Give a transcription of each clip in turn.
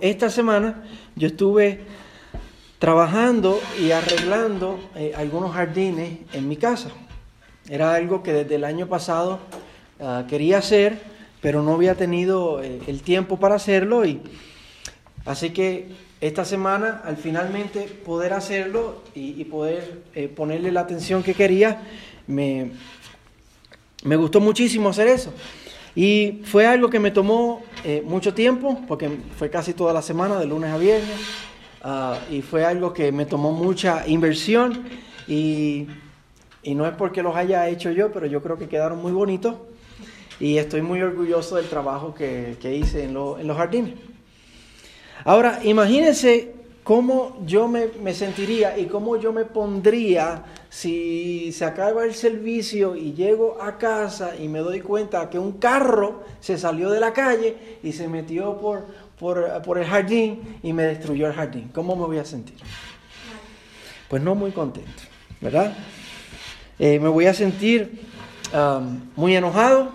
Esta semana yo estuve trabajando y arreglando eh, algunos jardines en mi casa. Era algo que desde el año pasado ah, quería hacer, pero no había tenido eh, el tiempo para hacerlo y así que esta semana al finalmente poder hacerlo y, poder eh, ponerle la atención que quería, me, me gustó muchísimo hacer eso. Y fue algo que me tomó eh, mucho tiempo, porque fue casi toda la semana, de lunes a viernes, ah, y fue algo que me tomó mucha inversión, y, no es porque los haya hecho yo, pero yo creo que quedaron muy bonitos, y estoy muy orgulloso del trabajo que, hice en, en los jardines. Ahora, imagínense cómo yo me, sentiría y cómo yo me pondría si se acaba el servicio y llego a casa y me doy cuenta que un carro se salió de la calle y se metió por, por, el jardín y me destruyó el jardín. ¿Cómo me voy a sentir? Pues no muy contento, ¿verdad? Eh, me voy a sentir um, muy enojado,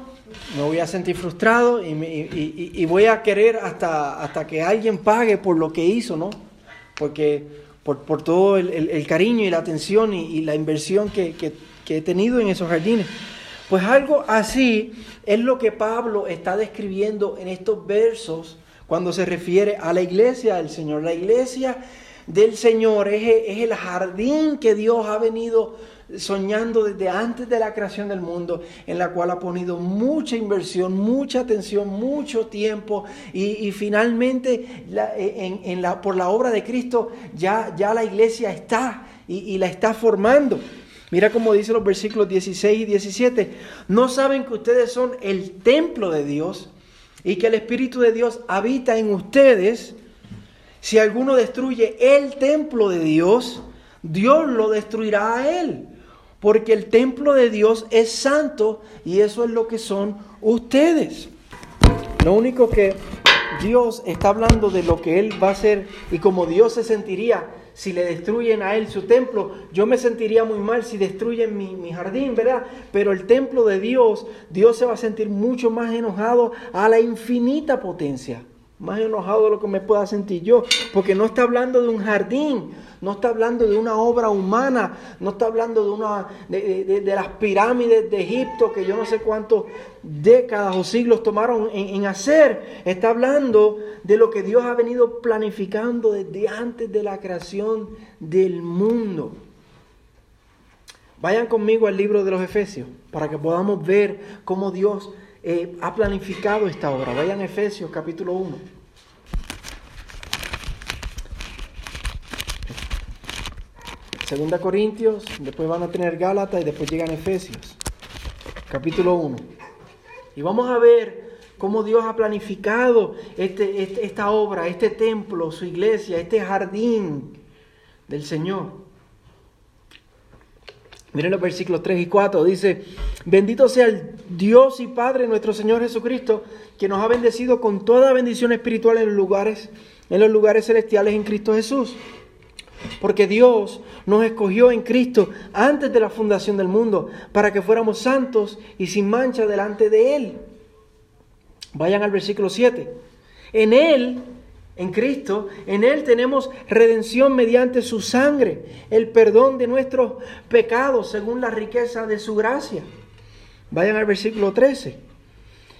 me voy a sentir frustrado y, voy a querer hasta, hasta que alguien pague por lo que hizo, ¿no? Porque por, todo el, cariño y la atención y, la inversión que, he tenido en esos jardines. Pues algo así es lo que Pablo está describiendo en estos versos cuando se refiere a la iglesia del Señor. La iglesia del Señor es, es el jardín que Dios ha venido soñando desde antes de la creación del mundo, en la cual ha ponido mucha inversión, mucha atención, mucho tiempo y, finalmente en, la, por la obra de Cristo ya, ya la iglesia está y, y la está formando. Mira cómo dice los versículos 16 y 17. ¿No saben que ustedes son el templo de Dios y que el Espíritu de Dios habita en ustedes? Si alguno destruye el templo de Dios, Dios lo destruirá a él porque el templo de Dios es santo y eso es lo que son ustedes. Lo único que Dios está hablando de lo que Él va a hacer y como Dios se sentiría si le destruyen a Él su templo. Yo me sentiría muy mal si destruyen mi, mi, jardín, ¿verdad? Pero el templo de Dios, Dios se va a sentir mucho más enojado a la infinita potencia. Más enojado de lo que me pueda sentir yo. Porque no está hablando de un jardín no está hablando de una obra humana, no está hablando de, una, de, las pirámides de Egipto que yo no sé cuántas décadas o siglos tomaron en, hacer. Está hablando de lo que Dios ha venido planificando desde antes de la creación del mundo. Vayan conmigo al libro de los Efesios para que podamos ver cómo Dios eh, ha planificado esta obra. Vayan a Efesios capítulo 1. Segunda Corintios, después van a tener Gálatas y después llegan Efesios, capítulo 1. Y vamos a ver cómo Dios ha planificado este, este, esta obra, este templo, su iglesia, este jardín del Señor. Miren los versículos 3 y 4, dice, bendito sea el Dios y Padre nuestro Señor Jesucristo, que nos ha bendecido con toda bendición espiritual en los lugares, en los lugares celestiales en Cristo Jesús porque Dios nos escogió en Cristo antes de la fundación del mundo para que fuéramos santos y sin mancha delante de Él. Vayan al versículo 7. En Él, en Cristo, en Él tenemos redención mediante su sangre, el perdón de nuestros pecados según la riqueza de su gracia. Vayan al versículo 13.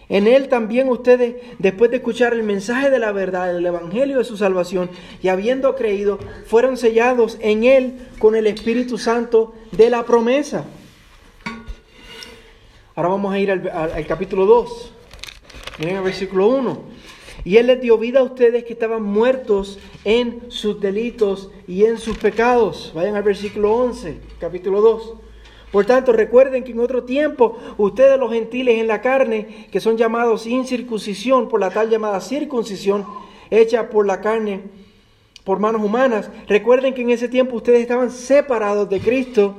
En Él también ustedes, después de escuchar el mensaje de la verdad, el Evangelio de su salvación, y habiendo creído, fueron sellados en Él con el Espíritu Santo de la promesa. Ahora vamos a ir al, capítulo 2. Miren el versículo 1. Y Él les dio vida a ustedes que estaban muertos en sus delitos y en sus pecados. Vayan al versículo 11, capítulo 2. Por tanto, recuerden que en otro tiempo ustedes los gentiles en la carne, que son llamados incircuncisión por la tal llamada circuncisión, hecha por la carne, por manos humanas, recuerden que en ese tiempo ustedes estaban separados de Cristo,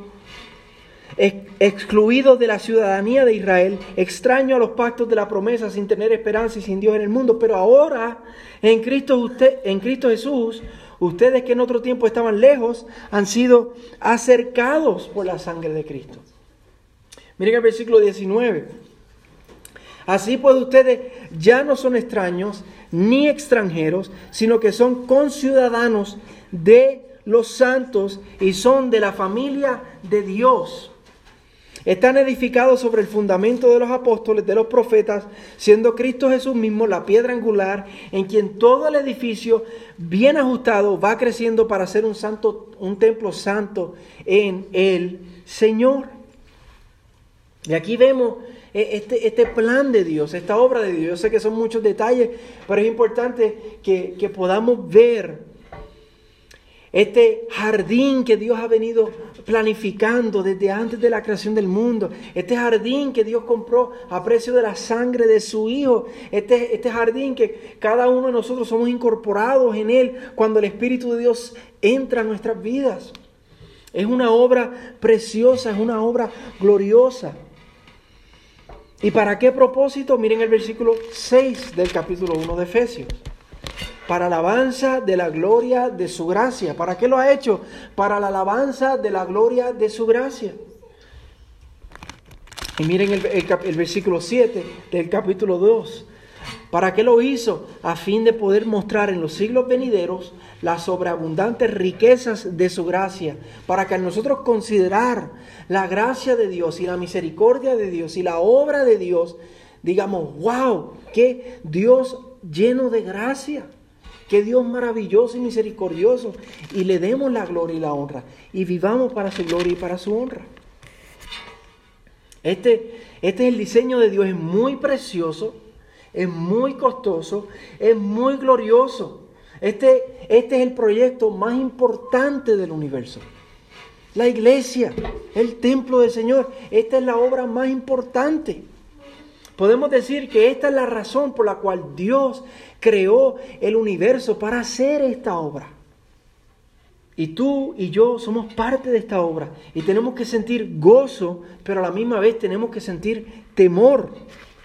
excluidos de la ciudadanía de Israel, extraños a los pactos de la promesa, sin tener esperanza y sin Dios en el mundo. Pero ahora, en Cristo, usted, en Cristo Jesús, Ustedes que en otro tiempo estaban lejos han sido acercados por la sangre de Cristo. Miren el versículo 19. Así pues ustedes ya no son extraños ni extranjeros, sino que son conciudadanos de los santos y son de la familia de Dios. Están edificados sobre el fundamento de los apóstoles, de los profetas, siendo Cristo Jesús mismo la piedra angular, en quien todo el edificio bien ajustado va creciendo para ser un santo, un templo santo en el Señor. Y aquí vemos eh, este, este plan de Dios, esta obra de Dios. Yo sé que son muchos detalles, pero es importante que, que podamos ver este jardín que Dios ha venido planificando desde antes de la creación del mundo, este jardín que Dios compró a precio de la sangre de su Hijo, este, este jardín que cada uno de nosotros somos incorporados en él cuando el Espíritu de Dios entra a nuestras vidas. Es una obra preciosa, es una obra gloriosa. ¿Y para qué propósito? Miren el versículo 6 del capítulo 1 de Efesios para alabanza de la gloria de su gracia. ¿Para qué lo ha hecho? Para la alabanza de la gloria de su gracia. Y miren el, versículo 7 del capítulo 2. ¿Para qué lo hizo? A fin de poder mostrar en los siglos venideros las sobreabundantes riquezas de su gracia, para que nosotros considerar la gracia de Dios y la misericordia de Dios y la obra de Dios, digamos, wow, qué Dios lleno de gracia. Qué Dios maravilloso y misericordioso. Y le demos la gloria y la honra. Y vivamos para su gloria y para su honra. Este, este es el diseño de Dios. Es muy precioso. Es muy costoso. Es muy glorioso. Este, este es el proyecto más importante del universo. La iglesia, el templo del Señor. Esta es la obra más importante. Podemos decir que esta es la razón por la cual Dios creó el universo para hacer esta obra. Y tú y yo somos parte de esta obra y tenemos que sentir gozo, pero a la misma vez tenemos que sentir temor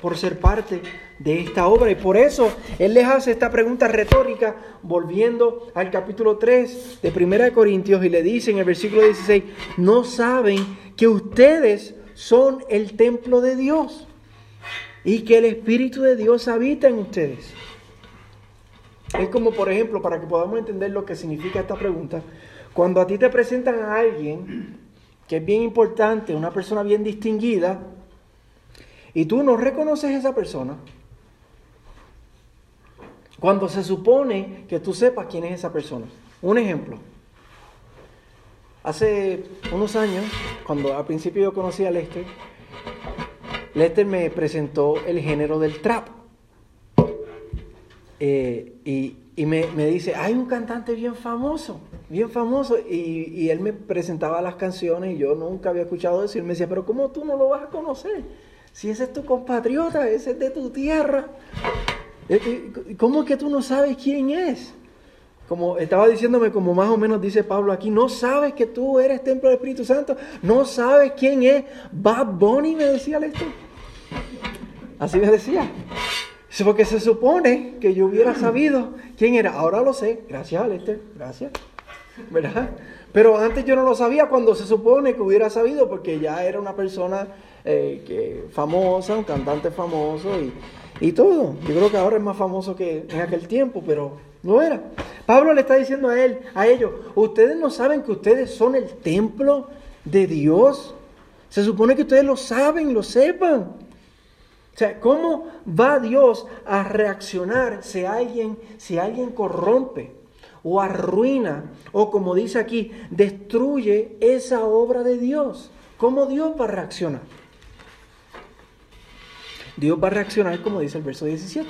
por ser parte de esta obra. Y por eso Él les hace esta pregunta retórica, volviendo al capítulo 3 de 1 Corintios, y le dice en el versículo 16, no saben que ustedes son el templo de Dios y que el Espíritu de Dios habita en ustedes. Es como, por ejemplo, para que podamos entender lo que significa esta pregunta, cuando a ti te presentan a alguien que es bien importante, una persona bien distinguida, y tú no reconoces a esa persona, cuando se supone que tú sepas quién es esa persona. Un ejemplo. Hace unos años, cuando al principio yo conocí a Lester, Lester me presentó el género del trap. Eh, y, me, dice, hay un cantante bien famoso, bien famoso. Y, él me presentaba las canciones y yo nunca había escuchado eso. Y él me decía, pero ¿cómo tú no lo vas a conocer? Si ese es tu compatriota, ese es de tu tierra. Eh, eh, ¿Cómo es que tú no sabes quién es? Como estaba diciéndome, como más o menos dice Pablo aquí, no sabes que tú eres templo del Espíritu Santo, no sabes quién es Bad Bunny, me decía esto. Así me decía. Porque se supone que yo hubiera sabido quién era. Ahora lo sé. Gracias, Lester. Gracias. ¿Verdad? Pero antes yo no lo sabía cuando se supone que hubiera sabido, porque ya era una persona eh, que, famosa, un cantante famoso y, y todo. Yo creo que ahora es más famoso que en aquel tiempo, pero no era. Pablo le está diciendo a él, a ellos, ustedes no saben que ustedes son el templo de Dios. Se supone que ustedes lo saben, lo sepan. O sea, ¿cómo va Dios a reaccionar si alguien, si alguien corrompe o arruina o como dice aquí, destruye esa obra de Dios? ¿Cómo Dios va a reaccionar? Dios va a reaccionar como dice el verso 17.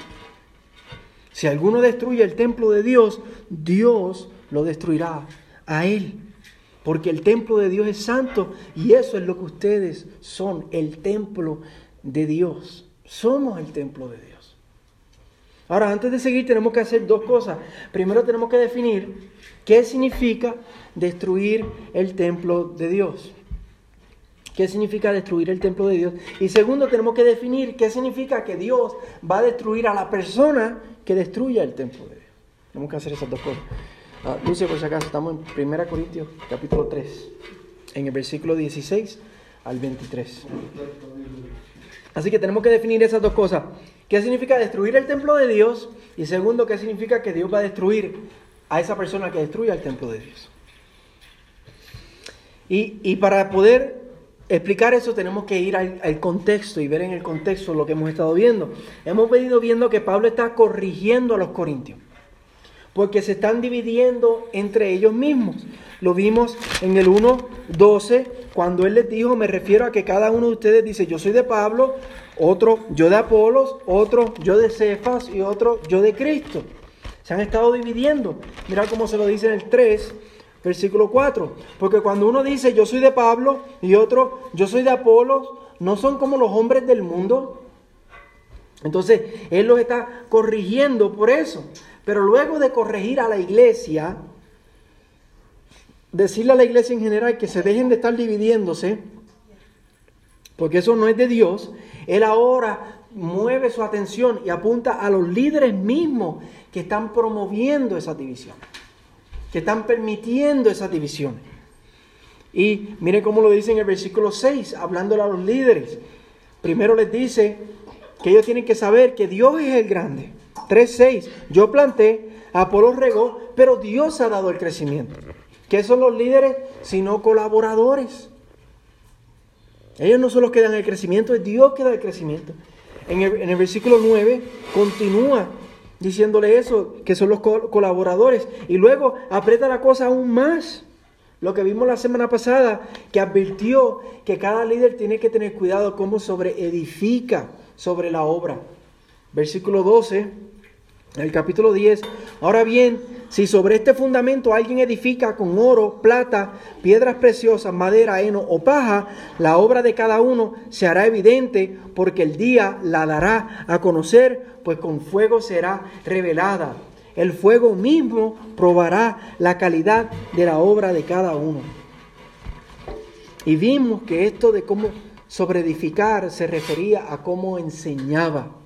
Si alguno destruye el templo de Dios, Dios lo destruirá a él. Porque el templo de Dios es santo y eso es lo que ustedes son, el templo de Dios. Somos el templo de Dios. Ahora, antes de seguir, tenemos que hacer dos cosas. Primero tenemos que definir qué significa destruir el templo de Dios. ¿Qué significa destruir el templo de Dios? Y segundo, tenemos que definir qué significa que Dios va a destruir a la persona que destruya el templo de Dios. Tenemos que hacer esas dos cosas. Uh, Lucio, por si acaso, estamos en 1 Corintios, capítulo 3, en el versículo 16 al 23. Así que tenemos que definir esas dos cosas. ¿Qué significa destruir el templo de Dios? Y segundo, ¿qué significa que Dios va a destruir a esa persona que destruya el templo de Dios? Y, para poder explicar eso tenemos que ir al, contexto y ver en el contexto lo que hemos estado viendo. Hemos venido viendo que Pablo está corrigiendo a los corintios, porque se están dividiendo entre ellos mismos. Lo vimos en el 1.12, cuando él les dijo, me refiero a que cada uno de ustedes dice, yo soy de Pablo, otro yo de Apolos, otro yo de Cefas y otro yo de Cristo. Se han estado dividiendo. Mira cómo se lo dice en el 3, versículo 4. Porque cuando uno dice yo soy de Pablo y otro yo soy de Apolos, no son como los hombres del mundo. Entonces, él los está corrigiendo por eso. Pero luego de corregir a la iglesia, decirle a la iglesia en general que se dejen de estar dividiéndose, porque eso no es de Dios, Él ahora mueve su atención y apunta a los líderes mismos que están promoviendo esa división, que están permitiendo esa división. Y mire cómo lo dice en el versículo 6, hablándole a los líderes. Primero les dice que ellos tienen que saber que Dios es el grande. 3.6, yo planté, Apolo regó, pero Dios ha dado el crecimiento. ¿Qué son los líderes? Sino colaboradores. Ellos no son los que dan el crecimiento, es Dios que da el crecimiento. En el, versículo 9 continúa diciéndole eso, que son los colaboradores. Y luego aprieta la cosa aún más. Lo que vimos la semana pasada, que advirtió que cada líder tiene que tener cuidado cómo sobre edifica sobre la obra. Versículo 12, el capítulo 10. Ahora bien, si sobre este fundamento alguien edifica con oro, plata, piedras preciosas, madera, heno o paja, la obra de cada uno se hará evidente porque el día la dará a conocer, pues con fuego será revelada. El fuego mismo probará la calidad de la obra de cada uno. Y vimos que esto de cómo sobreedificar se refería a cómo enseñaba,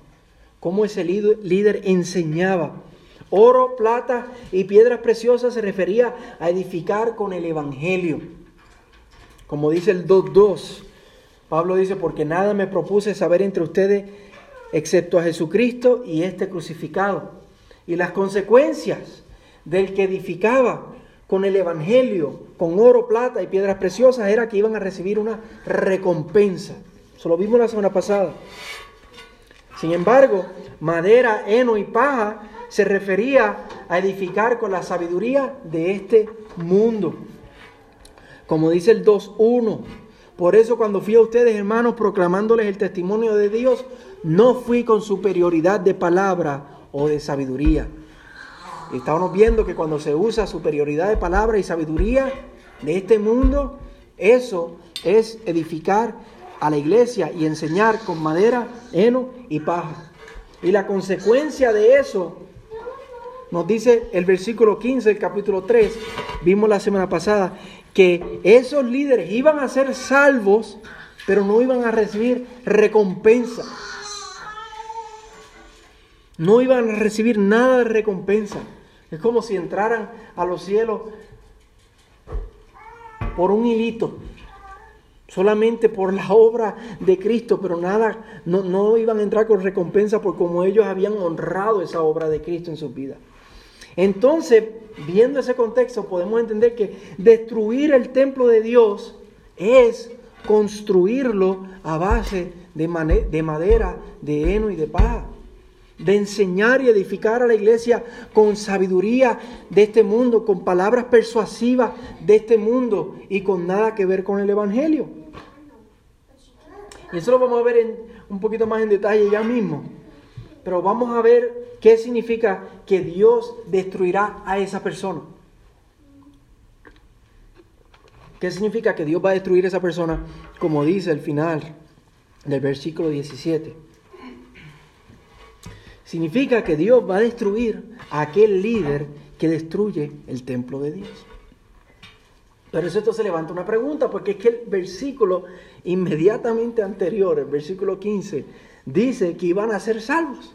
cómo ese líder enseñaba. Oro, plata y piedras preciosas se refería a edificar con el Evangelio. Como dice el 2.2, Pablo dice, porque nada me propuse saber entre ustedes excepto a Jesucristo y este crucificado. Y las consecuencias del que edificaba con el Evangelio, con oro, plata y piedras preciosas, era que iban a recibir una recompensa. Eso lo vimos la semana pasada. Sin embargo, madera, heno y paja se refería a edificar con la sabiduría de este mundo. Como dice el 2.1. Por eso cuando fui a ustedes, hermanos, proclamándoles el testimonio de Dios, no fui con superioridad de palabra o de sabiduría. estábamos viendo que cuando se usa superioridad de palabra y sabiduría de este mundo, eso es edificar a la iglesia y enseñar con madera, heno y paja. Y la consecuencia de eso nos dice el versículo 15 del capítulo 3, vimos la semana pasada, que esos líderes iban a ser salvos, pero no iban a recibir recompensa. No iban a recibir nada de recompensa. Es como si entraran a los cielos por un hilito, solamente por la obra de Cristo, pero nada, no, no iban a entrar con recompensa por como ellos habían honrado esa obra de Cristo en sus vidas. Entonces, viendo ese contexto, podemos entender que destruir el templo de Dios es construirlo a base de, madera, de heno y de paja. De enseñar y edificar a la iglesia con sabiduría de este mundo, con palabras persuasivas de este mundo y con nada que ver con el Evangelio. Y eso lo vamos a ver un poquito más en detalle ya mismo. Pero vamos a ver qué significa que Dios destruirá a esa persona. ¿Qué significa que Dios va a destruir a esa persona? Como dice el final del versículo 17. Significa que Dios va a destruir a aquel líder que destruye el templo de Dios. Pero eso se levanta una pregunta, porque es que el versículo inmediatamente anterior, el versículo 15, dice que iban a ser salvos,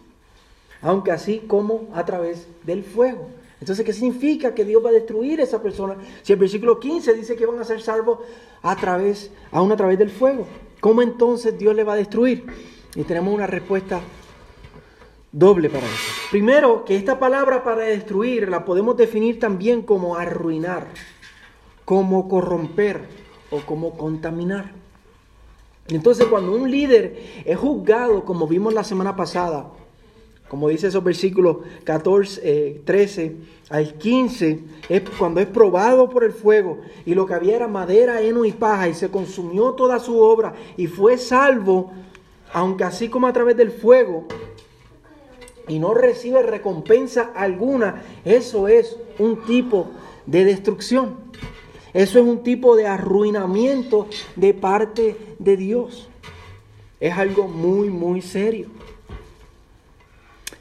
aunque así como a través del fuego. Entonces, ¿qué significa que Dios va a destruir a esa persona? Si el versículo 15 dice que van a ser salvos a través, aún a través del fuego, ¿cómo entonces Dios le va a destruir? Y tenemos una respuesta doble para eso. Primero, que esta palabra para destruir la podemos definir también como arruinar, como corromper o como contaminar. Entonces, cuando un líder es juzgado, como vimos la semana pasada, como dice esos versículos 14, 13 eh, al 15, es cuando es probado por el fuego y lo que había era madera, heno y paja y se consumió toda su obra y fue salvo, aunque así como a través del fuego, y no recibe recompensa alguna, eso es un tipo de destrucción. Eso es un tipo de arruinamiento de parte de Dios. Es algo muy, muy serio.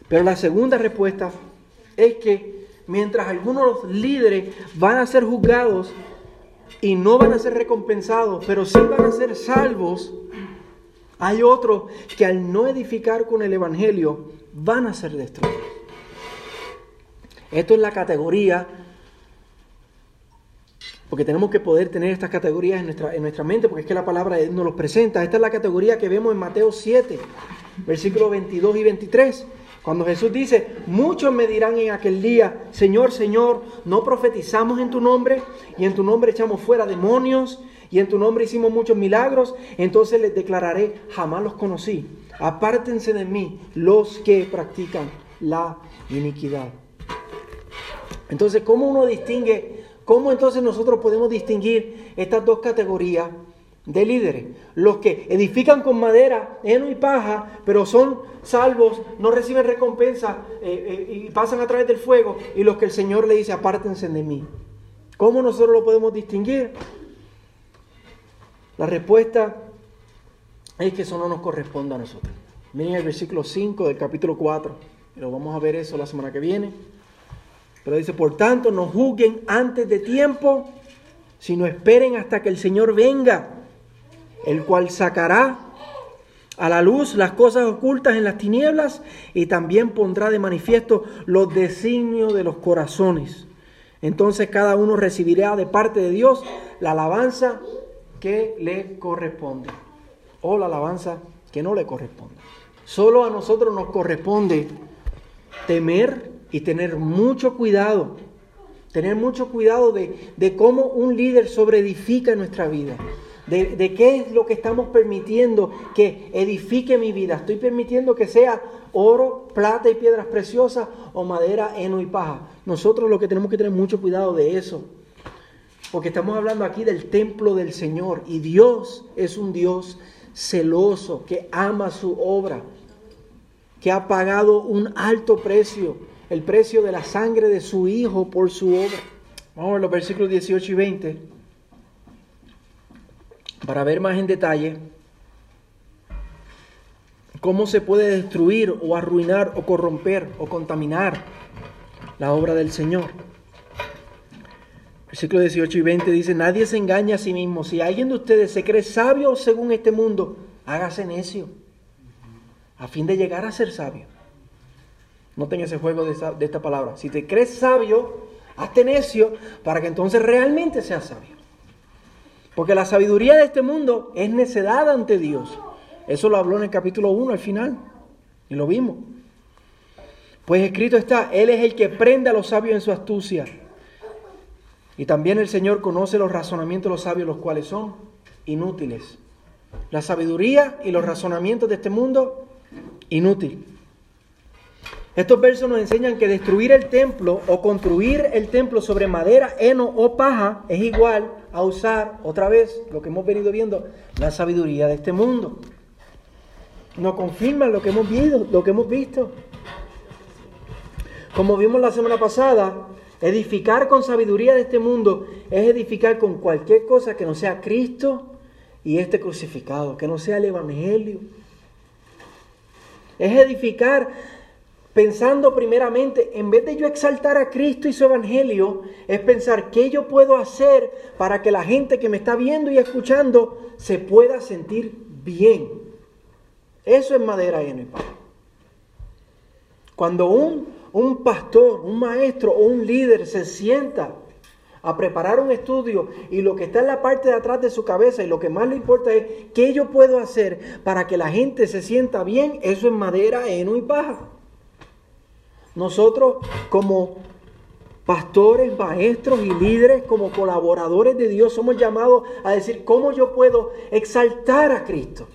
Pero la segunda respuesta es que mientras algunos líderes van a ser juzgados y no van a ser recompensados, pero sí van a ser salvos, hay otros que al no edificar con el Evangelio van a ser destruidos. Esto es la categoría, porque tenemos que poder tener estas categorías en nuestra, en nuestra mente, porque es que la palabra nos los presenta. Esta es la categoría que vemos en Mateo 7, versículos 22 y 23. Cuando Jesús dice, muchos me dirán en aquel día, Señor, Señor, no profetizamos en tu nombre y en tu nombre echamos fuera demonios y en tu nombre hicimos muchos milagros, entonces les declararé, jamás los conocí. Apártense de mí los que practican la iniquidad. Entonces, ¿cómo uno distingue, cómo entonces nosotros podemos distinguir estas dos categorías de líderes. Los que edifican con madera, heno y paja, pero son salvos, no reciben recompensa eh, eh, y pasan a través del fuego. Y los que el Señor le dice, apártense de mí. ¿Cómo nosotros lo podemos distinguir? La respuesta es que eso no nos corresponde a nosotros. Miren el versículo 5 del capítulo 4. Y lo vamos a ver eso la semana que viene. Pero dice, por tanto, no juzguen antes de tiempo, sino esperen hasta que el Señor venga el cual sacará a la luz las cosas ocultas en las tinieblas y también pondrá de manifiesto los designios de los corazones. Entonces cada uno recibirá de parte de Dios la alabanza que le corresponde o la alabanza que no le corresponde. Solo a nosotros nos corresponde temer y tener mucho cuidado, tener mucho cuidado de, de cómo un líder sobreedifica nuestra vida de, qué es lo que estamos permitiendo que edifique mi vida. Estoy permitiendo que sea oro, plata y piedras preciosas o madera, heno y paja. Nosotros lo que tenemos que tener mucho cuidado de eso. Porque estamos hablando aquí del templo del Señor y Dios es un Dios celoso que ama su obra, que ha pagado un alto precio, el precio de la sangre de su Hijo por su obra. Vamos a ver los versículos 18 y 20 para ver más en detalle cómo se puede destruir o arruinar o corromper o contaminar la obra del Señor. Versículo 18 y 20 dice, nadie se engaña a sí mismo. Si alguien de ustedes se cree sabio según este mundo, hágase necio, a fin de llegar a ser sabio. Noten ese juego de esta, de esta palabra. Si te crees sabio, hazte necio para que entonces realmente seas sabio. Porque la sabiduría de este mundo es necedad ante Dios. Eso lo habló en el capítulo 1 al final. Y lo vimos. Pues escrito está, Él es el que prende a los sabios en su astucia. Y también el Señor conoce los razonamientos de los sabios, los cuales son inútiles. La sabiduría y los razonamientos de este mundo, inútil. Estos versos nos enseñan que destruir el templo o construir el templo sobre madera, heno o paja es igual a usar otra vez lo que hemos venido viendo, la sabiduría de este mundo. Nos confirma lo que hemos visto, lo que hemos visto. Como vimos la semana pasada, edificar con sabiduría de este mundo es edificar con cualquier cosa que no sea Cristo y este crucificado, que no sea el Evangelio. Es edificar pensando primeramente, en vez de yo exaltar a Cristo y su Evangelio, es pensar qué yo puedo hacer para que la gente que me está viendo y escuchando se pueda sentir bien. Eso es madera, heno y Cuando un, un pastor, un maestro o un líder se sienta a preparar un estudio y lo que está en la parte de atrás de su cabeza y lo que más le importa es qué yo puedo hacer para que la gente se sienta bien, eso es madera, heno y paja. Nosotros como pastores, maestros y líderes, como colaboradores de Dios, somos llamados a decir cómo yo puedo exaltar a Cristo.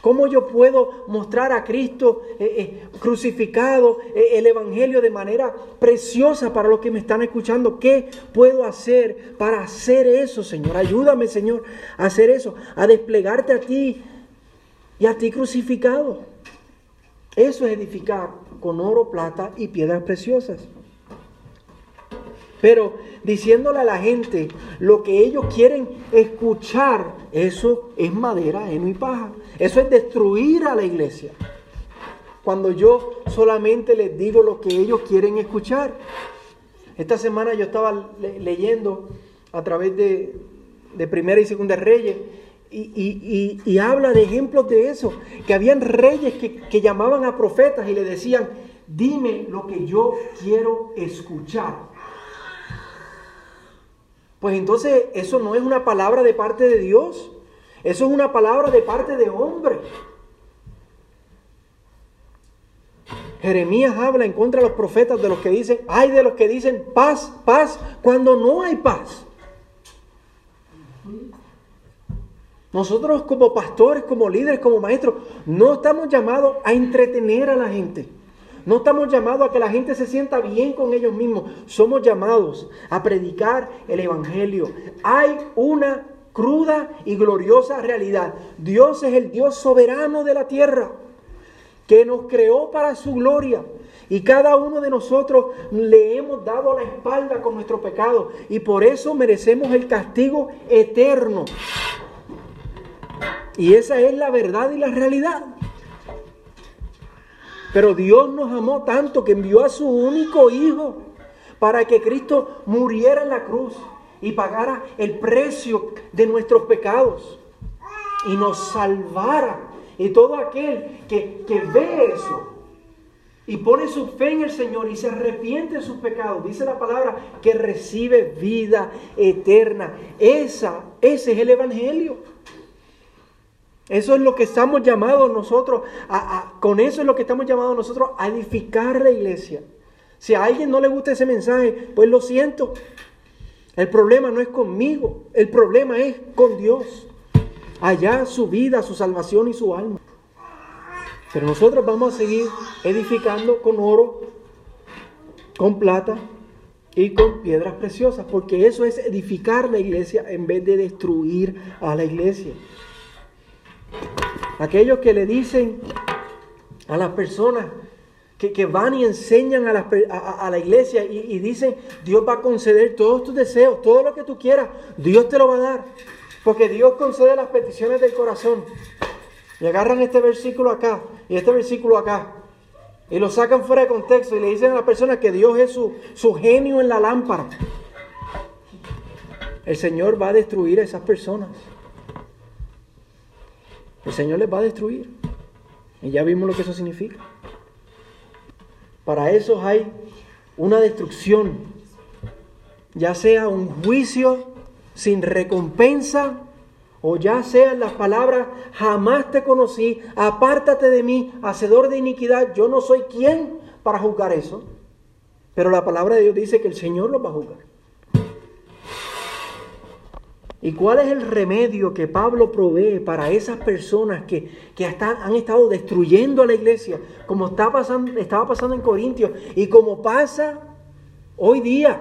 ¿Cómo yo puedo mostrar a Cristo eh, eh, crucificado, eh, el Evangelio de manera preciosa para los que me están escuchando? ¿Qué puedo hacer para hacer eso, Señor? Ayúdame, Señor, a hacer eso, a desplegarte a ti y a ti crucificado. Eso es edificar con oro, plata y piedras preciosas. Pero diciéndole a la gente lo que ellos quieren escuchar, eso es madera, heno y paja. Eso es destruir a la iglesia. Cuando yo solamente les digo lo que ellos quieren escuchar. Esta semana yo estaba leyendo a través de, Primera y Segunda Reyes y, habla de ejemplos de eso, que habían reyes que, que llamaban a profetas y le decían, dime lo que yo quiero escuchar. Pues entonces eso no es una palabra de parte de Dios, eso es una palabra de parte de hombre. Jeremías habla en contra de los profetas, de los que dicen, hay de los que dicen paz, paz, cuando no hay paz. Nosotros como pastores, como líderes, como maestros, no estamos llamados a entretener a la gente. No estamos llamados a que la gente se sienta bien con ellos mismos. Somos llamados a predicar el Evangelio. Hay una cruda y gloriosa realidad. Dios es el Dios soberano de la tierra, que nos creó para su gloria. Y cada uno de nosotros le hemos dado la espalda con nuestro pecado. Y por eso merecemos el castigo eterno. Y esa es la verdad y la realidad. Pero Dios nos amó tanto que envió a su único Hijo para que Cristo muriera en la cruz y pagara el precio de nuestros pecados y nos salvara. Y todo aquel que, que ve eso y pone su fe en el Señor y se arrepiente de sus pecados, dice la palabra, que recibe vida eterna. Esa, ese es el Evangelio. Eso es lo que estamos llamados nosotros, a, con eso es lo que estamos llamados nosotros a edificar la iglesia. Si a alguien no le gusta ese mensaje, pues lo siento. El problema no es conmigo, el problema es con Dios. Allá su vida, su salvación y su alma. Pero nosotros vamos a seguir edificando con oro, con plata y con piedras preciosas, porque eso es edificar la iglesia en vez de destruir a la iglesia. Aquellos que le dicen a las personas que, van y enseñan a la, iglesia y, dicen, Dios va a conceder todos tus deseos, todo lo que tú quieras, Dios te lo va a dar. Porque Dios concede las peticiones del corazón. Y agarran este versículo acá y este versículo acá. Y lo sacan fuera de contexto y le dicen a la persona que Dios es su, su genio en la lámpara. El Señor va a destruir a esas personas. El Señor les va a destruir. Y ya vimos lo que eso significa. Para eso hay una destrucción, ya sea un juicio sin recompensa o ya sean las palabras, jamás te conocí, apártate de mí, hacedor de iniquidad, yo no soy quien para juzgar eso. Pero la palabra de Dios dice que el Señor lo va a juzgar. ¿Y cuál es el remedio que Pablo provee para esas personas que, han estado destruyendo a la iglesia, como está pasando, estaba pasando en Corintios y como pasa hoy día,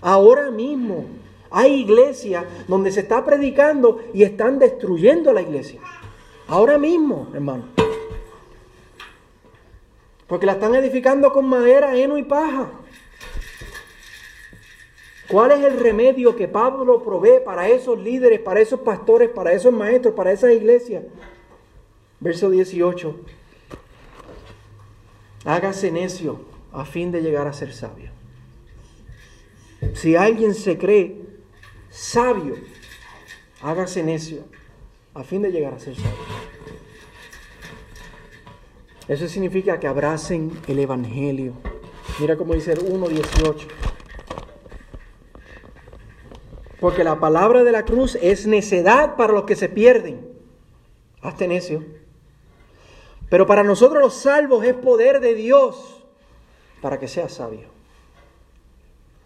ahora mismo? Hay iglesias donde se está predicando y están destruyendo a la iglesia. Ahora mismo, hermano. Porque la están edificando con madera, heno y paja. ¿Cuál es el remedio que Pablo provee para esos líderes, para esos pastores, para esos maestros, para esas iglesias? Verso 18. Hágase necio a fin de llegar a ser sabio. Si alguien se cree sabio, hágase necio a fin de llegar a ser sabio. Eso significa que abracen el Evangelio. Mira cómo dice el 1.18 porque la palabra de la cruz es necedad para los que se pierden. Hazte necio. Pero para nosotros los salvos es poder de Dios. para que seas sabio.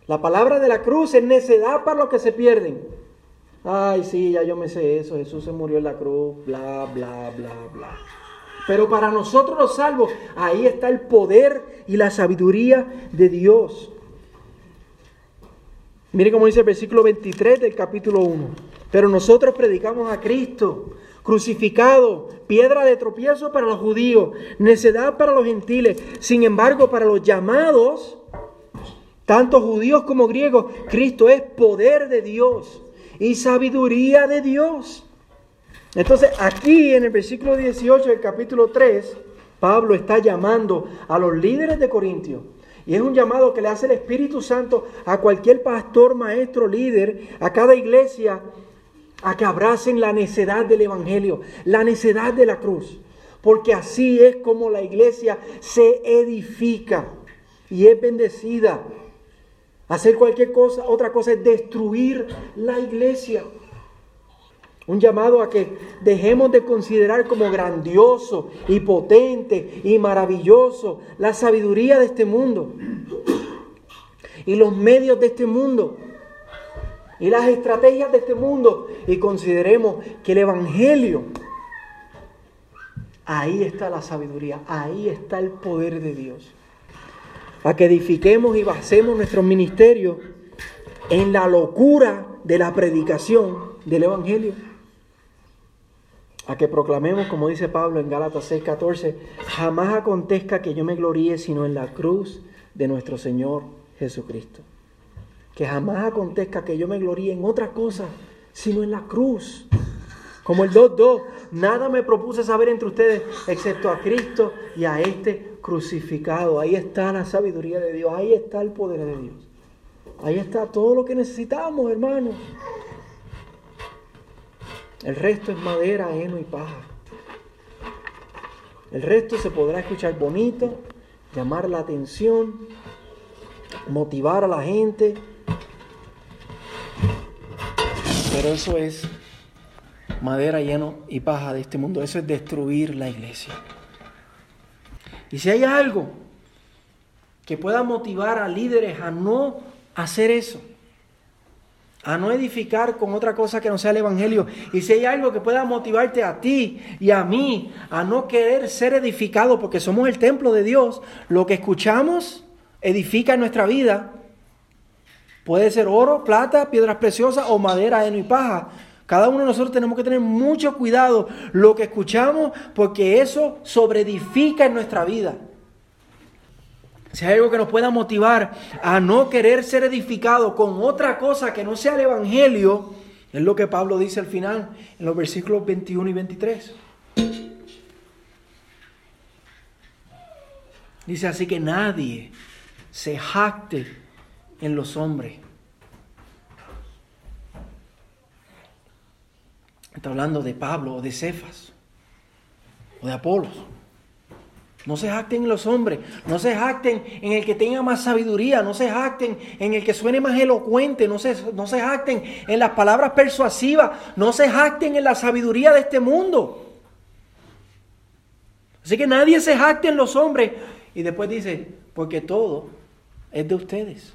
La palabra de la cruz es necedad para los que se pierden. Ay, sí, ya yo me sé eso. Jesús se murió en la cruz, bla, bla, bla, bla. Pero para nosotros los salvos, ahí está el poder y la sabiduría de Dios. Mire cómo dice el versículo 23 del capítulo 1. Pero nosotros predicamos a Cristo crucificado, piedra de tropiezo para los judíos, necedad para los gentiles. Sin embargo, para los llamados, tanto judíos como griegos, Cristo es poder de Dios y sabiduría de Dios. Entonces, aquí en el versículo 18 del capítulo 3, Pablo está llamando a los líderes de Corintios. Y es un llamado que le hace el Espíritu Santo a cualquier pastor, maestro, líder, a cada iglesia, a que abracen la necedad del Evangelio, la necedad de la cruz. Porque así es como la iglesia se edifica y es bendecida. Hacer cualquier cosa, otra cosa es destruir la iglesia. Un llamado a que dejemos de considerar como grandioso y potente y maravilloso la sabiduría de este mundo y los medios de este mundo y las estrategias de este mundo y consideremos que el Evangelio, ahí está la sabiduría, ahí está el poder de Dios a que edifiquemos y basemos nuestro ministerio en la locura de la predicación del Evangelio. A que proclamemos, como dice Pablo en Gálatas 6:14, jamás acontezca que yo me gloríe sino en la cruz de nuestro Señor Jesucristo. Que jamás acontezca que yo me gloríe en otra cosa sino en la cruz. Como el 2.2, nada me propuse saber entre ustedes excepto a Cristo y a este crucificado. Ahí está la sabiduría de Dios, ahí está el poder de Dios. Ahí está todo lo que necesitamos, hermanos. El resto es madera, heno y paja. El resto se podrá escuchar bonito, llamar la atención, motivar a la gente. Pero eso es madera, heno y paja de este mundo. Eso es destruir la iglesia. Y si hay algo que pueda motivar a líderes a no hacer eso, a no edificar con otra cosa que no sea el Evangelio. Y si hay algo que pueda motivarte a ti y a mí a no querer ser edificado porque somos el templo de Dios, lo que escuchamos edifica en nuestra vida. Puede ser oro, plata, piedras preciosas o madera, heno y paja. Cada uno de nosotros tenemos que tener mucho cuidado lo que escuchamos porque eso sobreedifica en nuestra vida. Si hay algo que nos pueda motivar a no querer ser edificado con otra cosa que no sea el Evangelio, es lo que Pablo dice al final en los versículos 21 y 23. Dice así que nadie se jacte en los hombres Está hablando de Pablo o de Cefas o de Apolos. No se jacten en los hombres, no se jacten en el que tenga más sabiduría, no se jacten en el que suene más elocuente, no se, no se jacten en las palabras persuasivas, no se jacten en la sabiduría de este mundo. Así que nadie se jacte en los hombres. Y después dice, porque todo es de ustedes.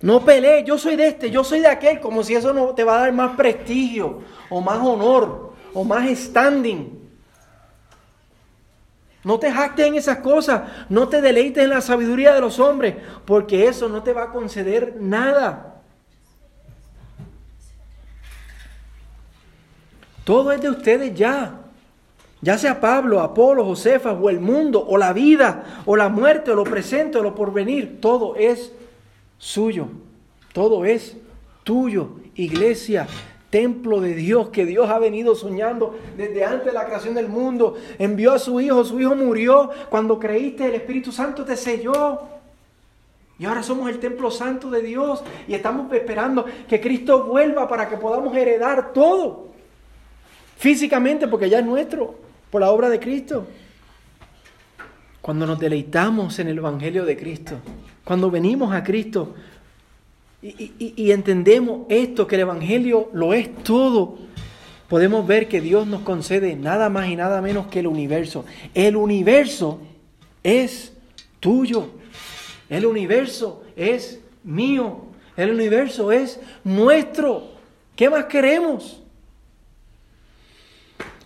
No pelees, yo soy de este, yo soy de aquel, como si eso no te va a dar más prestigio, o más honor, o más standing. No te jactes en esas cosas, no te deleites en la sabiduría de los hombres, porque eso no te va a conceder nada. Todo es de ustedes ya. Ya sea Pablo, Apolo, Josefa, o el mundo, o la vida, o la muerte, o lo presente, o lo porvenir, todo es suyo. Todo es tuyo, iglesia, templo de Dios que Dios ha venido soñando desde antes de la creación del mundo. Envió a su Hijo, su Hijo murió. Cuando creíste, el Espíritu Santo te selló. Y ahora somos el templo santo de Dios y estamos esperando que Cristo vuelva para que podamos heredar todo. Físicamente, porque ya es nuestro, por la obra de Cristo. Cuando nos deleitamos en el Evangelio de Cristo, cuando venimos a Cristo y, entendemos esto, que el Evangelio lo es todo, podemos ver que Dios nos concede nada más y nada menos que el universo. El universo es tuyo. El universo es mío. El universo es nuestro. ¿Qué más queremos?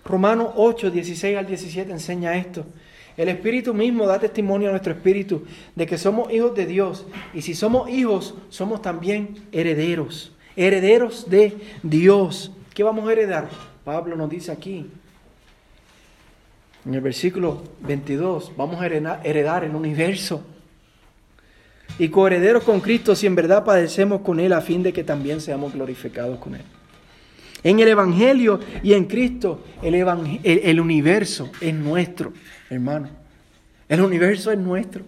Romanos 8, 16 al 17 enseña esto. El Espíritu mismo da testimonio a nuestro Espíritu de que somos hijos de Dios. Y si somos hijos, somos también herederos. Herederos de Dios. ¿Qué vamos a heredar? Pablo nos dice aquí, en el versículo 22, vamos a heredar el universo. Y coherederos con Cristo si en verdad padecemos con Él a fin de que también seamos glorificados con Él. En el Evangelio y en Cristo, el, el, universo es nuestro, hermano. El universo es nuestro.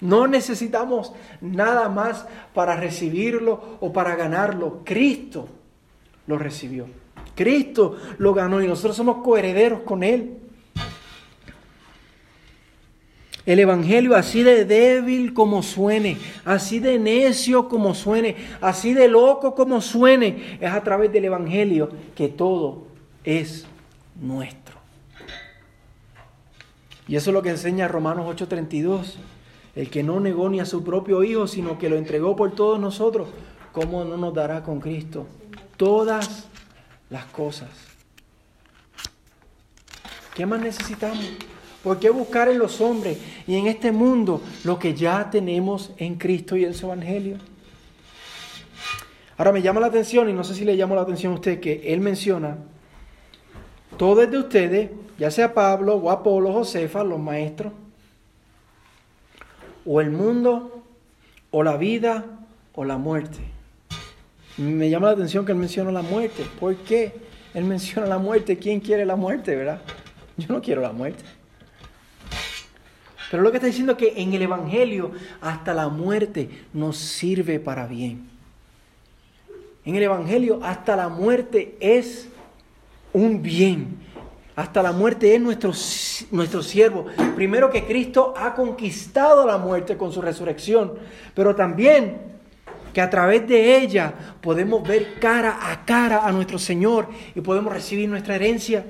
No necesitamos nada más para recibirlo o para ganarlo. Cristo lo recibió. Cristo lo ganó y nosotros somos coherederos con Él. El Evangelio, así de débil como suene, así de necio como suene, así de loco como suene, es a través del Evangelio que todo es nuestro. Y eso es lo que enseña Romanos 8:32. El que no negó ni a su propio Hijo, sino que lo entregó por todos nosotros, ¿cómo no nos dará con Cristo todas las cosas? ¿Qué más necesitamos? ¿Por qué buscar en los hombres y en este mundo lo que ya tenemos en Cristo y en su Evangelio? Ahora me llama la atención, y no sé si le llama la atención a usted, que él menciona, todo es de ustedes, ya sea Pablo o Apolo, Josefa, los maestros, o el mundo, o la vida, o la muerte. Me llama la atención que él menciona la muerte. ¿Por qué él menciona la muerte? ¿Quién quiere la muerte, verdad? Yo no quiero la muerte. Pero lo que está diciendo es que en el Evangelio hasta la muerte nos sirve para bien. En el Evangelio hasta la muerte es un bien. Hasta la muerte es nuestro, nuestro siervo. Primero que Cristo ha conquistado la muerte con su resurrección, pero también que a través de ella podemos ver cara a cara a nuestro Señor y podemos recibir nuestra herencia.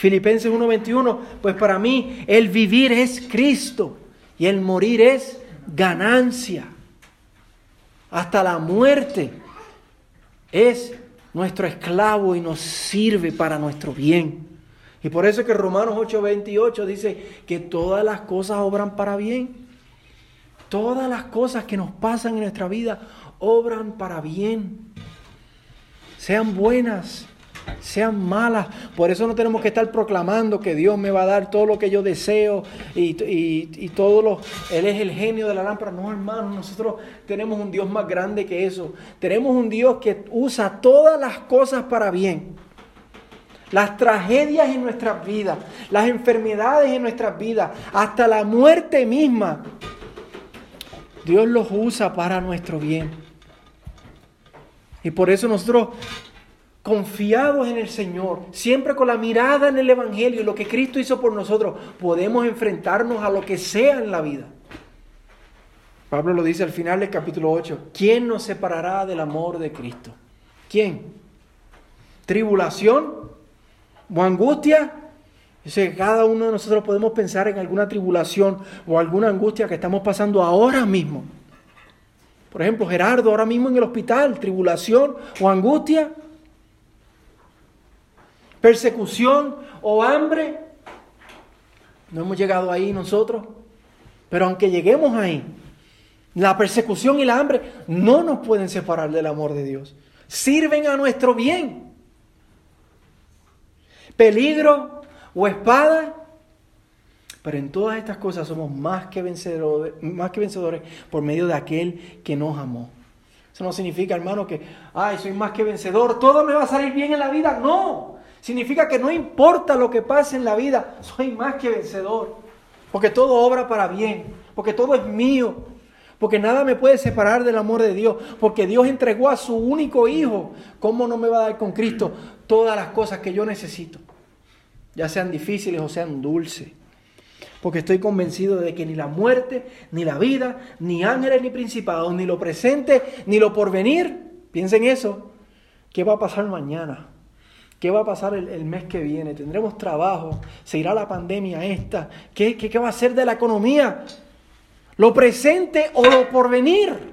Filipenses 1:21, pues para mí el vivir es Cristo y el morir es ganancia. Hasta la muerte es nuestro esclavo y nos sirve para nuestro bien. Y por eso es que Romanos 8:28 dice que todas las cosas obran para bien. Todas las cosas que nos pasan en nuestra vida obran para bien. Sean buenas, sean malas. Por eso no tenemos que estar proclamando que Dios me va a dar todo lo que yo deseo y, y, todo lo... Él es el genio de la lámpara. No, hermano, nosotros tenemos un Dios más grande que eso. Tenemos un Dios que usa todas las cosas para bien. Las tragedias en nuestras vidas, las enfermedades en nuestras vidas, hasta la muerte misma. Dios los usa para nuestro bien. Y por eso nosotros confiados en el Señor, siempre con la mirada en el Evangelio, lo que Cristo hizo por nosotros, podemos enfrentarnos a lo que sea en la vida. Pablo lo dice al final del capítulo 8, ¿quién nos separará del amor de Cristo? ¿Quién? ¿Tribulación? ¿O angustia? Yo cada uno de nosotros podemos pensar en alguna tribulación o alguna angustia que estamos pasando ahora mismo. Por ejemplo, Gerardo ahora mismo en el hospital, tribulación o angustia persecución o hambre. No hemos llegado ahí nosotros. Pero aunque lleguemos ahí, la persecución y la hambre no nos pueden separar del amor de Dios. Sirven a nuestro bien. Peligro o espada. Pero en todas estas cosas somos más que vencedores, más que vencedores por medio de aquel que nos amó. Eso no significa, hermano, que, ay, soy más que vencedor, todo me va a salir bien en la vida. No, Significa que no importa lo que pase en la vida, soy más que vencedor. Porque todo obra para bien, porque todo es mío, porque nada me puede separar del amor de Dios, porque Dios entregó a su único Hijo. ¿Cómo no me va a dar con Cristo todas las cosas que yo necesito? Ya sean difíciles o sean dulces. Porque estoy convencido de que ni la muerte, ni la vida, ni ángeles, ni principados, ni lo presente, ni lo porvenir, piensen eso, ¿qué va a pasar mañana? ¿Qué va a pasar el, mes que viene? ¿Tendremos trabajo? ¿Se irá la pandemia esta? ¿Qué, qué, qué va a ser de la economía? ¿Lo presente o lo porvenir?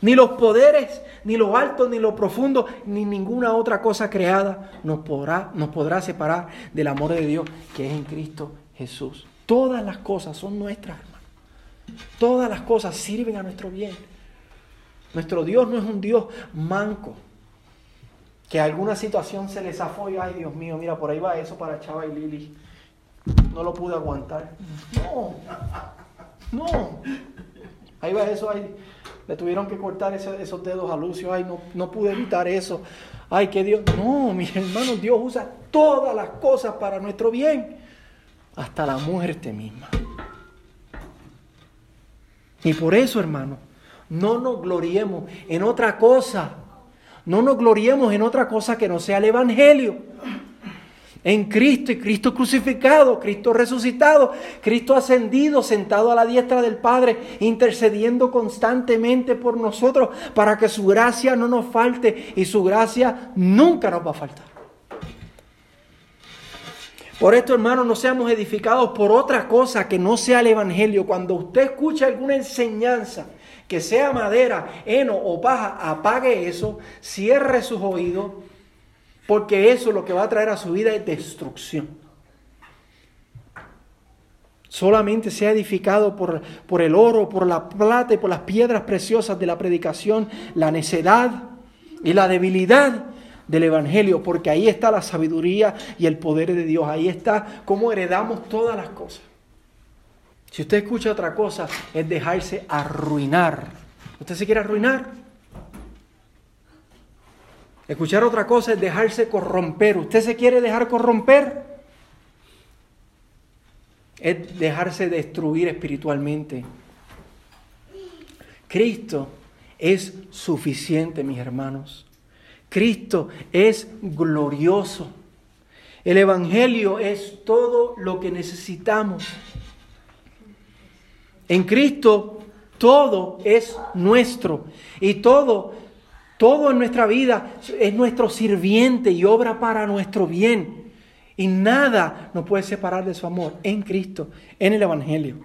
Ni los poderes, ni lo alto, ni lo profundo, ni ninguna otra cosa creada nos podrá, nos podrá separar del amor de Dios que es en Cristo Jesús. Todas las cosas son nuestras, hermanos. Todas las cosas sirven a nuestro bien. Nuestro Dios no es un Dios manco, que alguna situación se les zafó y, ay Dios mío, mira, por ahí va eso para Chava y Lili. No lo pude aguantar. No, no. Ahí va eso. Le tuvieron que cortar esos dedos a Lucio. Ay, no, no pude evitar eso. Ay, que Dios. No, mis hermanos, Dios usa todas las cosas para nuestro bien. Hasta la muerte misma. Y por eso, hermano, no nos gloriemos en otra cosa. No nos gloriemos en otra cosa que no sea el Evangelio en Cristo y Cristo crucificado, Cristo resucitado, Cristo ascendido, sentado a la diestra del Padre, intercediendo constantemente por nosotros para que su gracia no nos falte y su gracia nunca nos va a faltar. Por esto, hermanos, no seamos edificados por otra cosa que no sea el Evangelio. Cuando usted escucha alguna enseñanza, que sea madera, heno o paja, apague eso, cierre sus oídos porque eso lo que va a traer a su vida es destrucción. Solamente sea edificado por, por el oro, por la plata y por las piedras preciosas de la predicación, la necedad y la debilidad del Evangelio, porque ahí está la sabiduría y el poder de Dios, ahí está cómo heredamos todas las cosas. Si usted escucha otra cosa, es dejarse arruinar. ¿Usted se quiere arruinar? Escuchar otra cosa es dejarse corromper. ¿Usted se quiere dejar corromper? Es dejarse destruir espiritualmente. Cristo es suficiente, mis hermanos. Cristo es glorioso. El Evangelio es todo lo que necesitamos. En Cristo todo es nuestro y todo todo en nuestra vida es nuestro sirviente y obra para nuestro bien. Y nada nos puede separar de su amor en Cristo, en el Evangelio.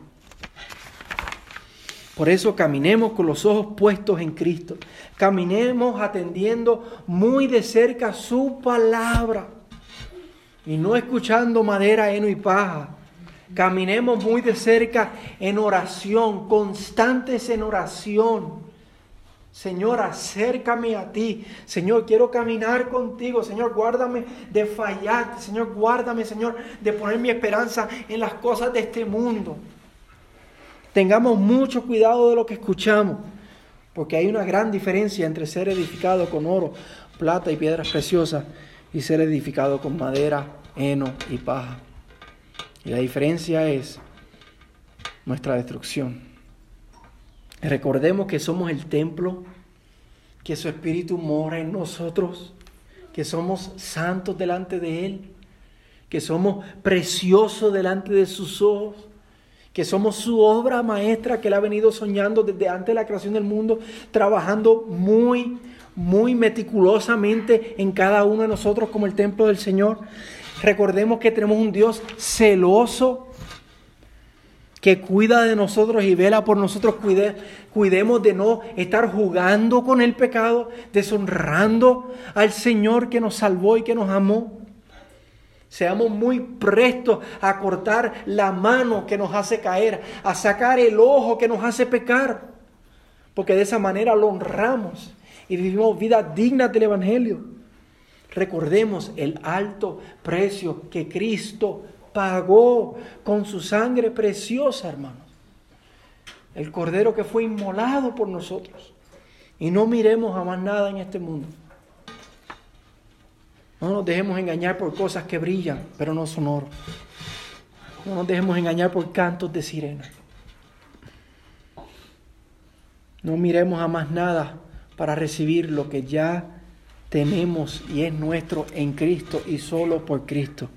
Por eso caminemos con los ojos puestos en Cristo. Caminemos atendiendo muy de cerca su palabra. Y no escuchando madera, heno y paja. Caminemos muy de cerca en oración, constantes en oración Señor, acércame a ti. Señor, quiero caminar contigo. Señor, guárdame de fallar. Señor, guárdame, Señor, de poner mi esperanza en las cosas de este mundo. Tengamos mucho cuidado de lo que escuchamos, porque hay una gran diferencia entre ser edificado con oro, plata y piedras preciosas y ser edificado con madera, heno y paja. Y la diferencia es nuestra destrucción. Recordemos que somos el templo, que su Espíritu mora en nosotros, que somos santos delante de Él, que somos preciosos delante de sus ojos, que somos su obra maestra que Él ha venido soñando desde antes de la creación del mundo, trabajando muy, muy meticulosamente en cada uno de nosotros como el templo del Señor. Recordemos que tenemos un Dios celoso que cuida de nosotros y vela por nosotros, cuide, cuidemos de no estar jugando con el pecado, deshonrando al Señor que nos salvó y que nos amó. Seamos muy prestos a cortar la mano que nos hace caer, a sacar el ojo que nos hace pecar, porque de esa manera lo honramos y vivimos vidas dignas del Evangelio. Recordemos el alto precio que Cristo pagó con su sangre preciosa, hermanos. El cordero que fue inmolado por nosotros. Y no miremos jamás nada en este mundo. No nos dejemos engañar por cosas que brillan, pero no son oro. No nos dejemos engañar por cantos de sirena. No miremos jamás nada para recibir lo que ya tenemos y es nuestro en Cristo y solo por Cristo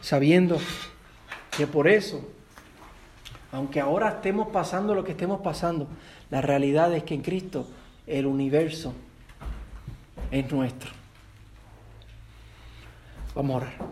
sabiendo que por eso, aunque ahora estemos pasando lo que estemos pasando, la realidad es que en Cristo el universo es nuestro. Vamos a orar.